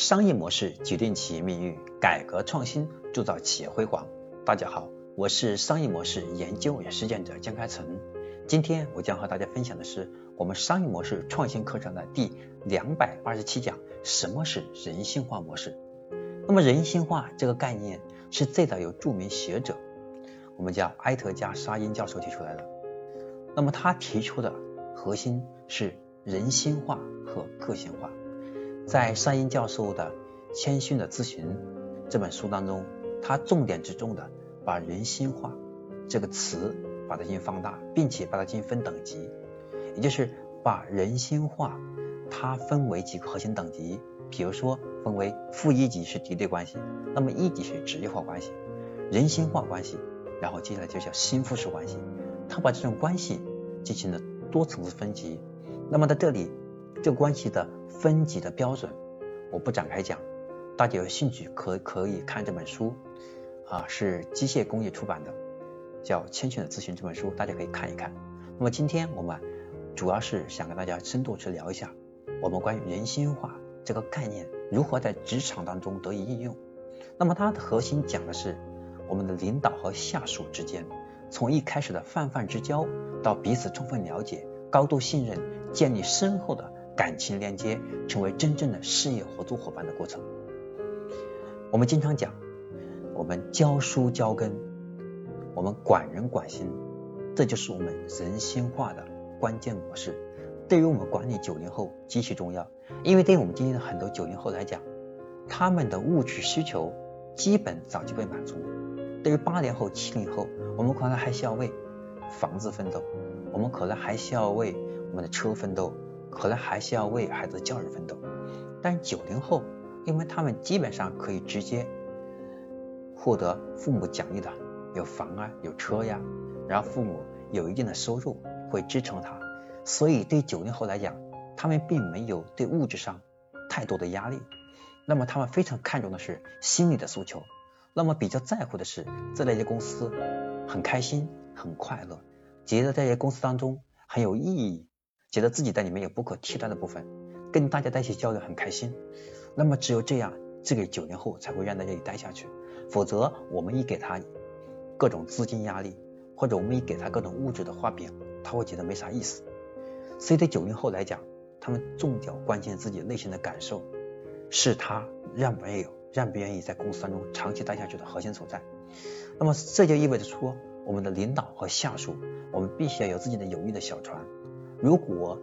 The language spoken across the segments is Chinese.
商业模式决定企业命运，改革创新铸造企业辉煌。大家好，我是商业模式研究与实践者江开成。今天我将和大家分享的是我们商业模式创新课程的第两百八十七讲：什么是人性化模式？那么人性化这个概念是最早由著名学者，我们叫埃特加沙因教授提出来的。那么他提出的核心是人性化和个性化。在山鹰教授的《谦逊的咨询》这本书当中，他重点之重的把人心化这个词把它进行放大，并且把它进行分等级，也就是把人心化它分为几个核心等级，比如说分为负一级是敌对关系，那么一级是职业化关系、人心化关系，然后接下来就叫心腹式关系。他把这种关系进行了多层次分级，那么在这里这个关系的。分级的标准，我不展开讲，大家有兴趣可可以看这本书啊，是机械工业出版的，叫《谦逊的咨询》这本书，大家可以看一看。那么今天我们主要是想跟大家深度去聊一下，我们关于人性化这个概念如何在职场当中得以应用。那么它的核心讲的是我们的领导和下属之间，从一开始的泛泛之交，到彼此充分了解、高度信任、建立深厚的。感情连接，成为真正的事业合作伙伴的过程。我们经常讲，我们教书教根，我们管人管心，这就是我们人心化的关键模式。对于我们管理九零后极其重要，因为对于我们今天的很多九零后来讲，他们的物质需求基本早就被满足。对于八零后、七零后，我们可能还需要为房子奋斗，我们可能还需要为我们的车奋斗。可能还需要为孩子教育奋斗，但九零后，因为他们基本上可以直接获得父母奖励的，有房啊，有车呀，然后父母有一定的收入会支撑他，所以对九零后来讲，他们并没有对物质上太多的压力，那么他们非常看重的是心理的诉求，那么比较在乎的是在那些公司很开心很快乐，觉得在这些公司当中很有意义。觉得自己在里面有不可替代的部分，跟大家在一起交流很开心。那么只有这样，这个九零后才会愿在这里待下去。否则，我们一给他各种资金压力，或者我们一给他各种物质的画饼，他会觉得没啥意思。所以对九零后来讲，他们重点关心自己内心的感受，是他愿不愿意、愿不愿意在公司当中长期待下去的核心所在。那么这就意味着说，我们的领导和下属，我们必须要有自己的友谊的小船。如果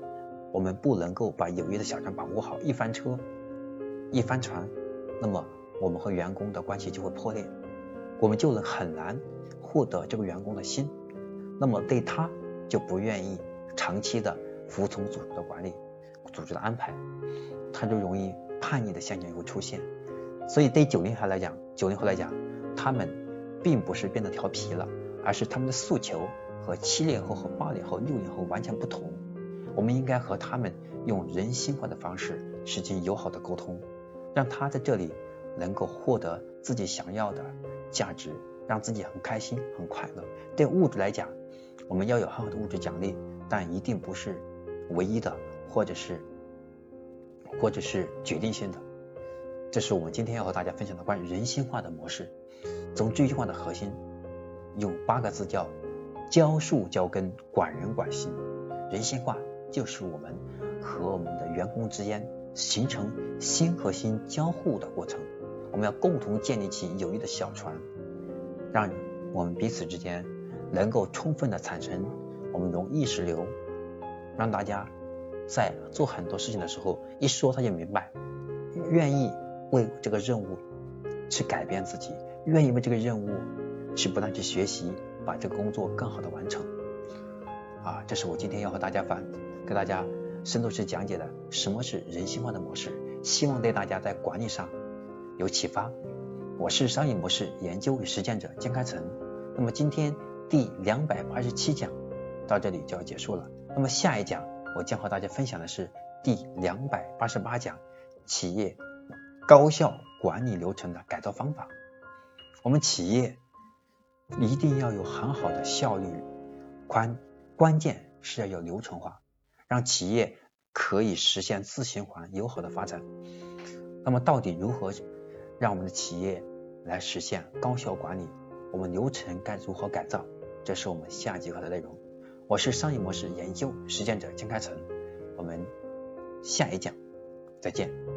我们不能够把友谊的小船把握好，一翻车，一翻船，那么我们和员工的关系就会破裂，我们就能很难获得这个员工的心，那么对他就不愿意长期的服从组织的管理、组织的安排，他就容易叛逆的现象会出现。所以对九零后来讲，九零后来讲，他们并不是变得调皮了，而是他们的诉求和七零后和八零后、六零后完全不同。我们应该和他们用人性化的方式实行友好的沟通，让他在这里能够获得自己想要的价值，让自己很开心、很快乐。对物质来讲，我们要有很好的物质奖励，但一定不是唯一的，或者是或者是决定性的。这是我们今天要和大家分享的关于人性化的模式。总之一句话的核心，用八个字叫教树教根，管人管心，人性化。就是我们和我们的员工之间形成心和心交互的过程。我们要共同建立起友谊的小船，让我们彼此之间能够充分的产生我们种意识流，让大家在做很多事情的时候一说他就明白，愿意为这个任务去改变自己，愿意为这个任务去不断去学习，把这个工作更好的完成。啊，这是我今天要和大家反。给大家深度去讲解的什么是人性化的模式，希望对大家在管理上有启发。我是商业模式研究与实践者江开成。那么今天第两百八十七讲到这里就要结束了。那么下一讲我将和大家分享的是第两百八十八讲企业高效管理流程的改造方法。我们企业一定要有很好的效率，关关键是要有流程化。让企业可以实现自循环友好的发展。那么到底如何让我们的企业来实现高效管理？我们流程该如何改造？这是我们下节课的内容。我是商业模式研究实践者江开成，我们下一讲再见。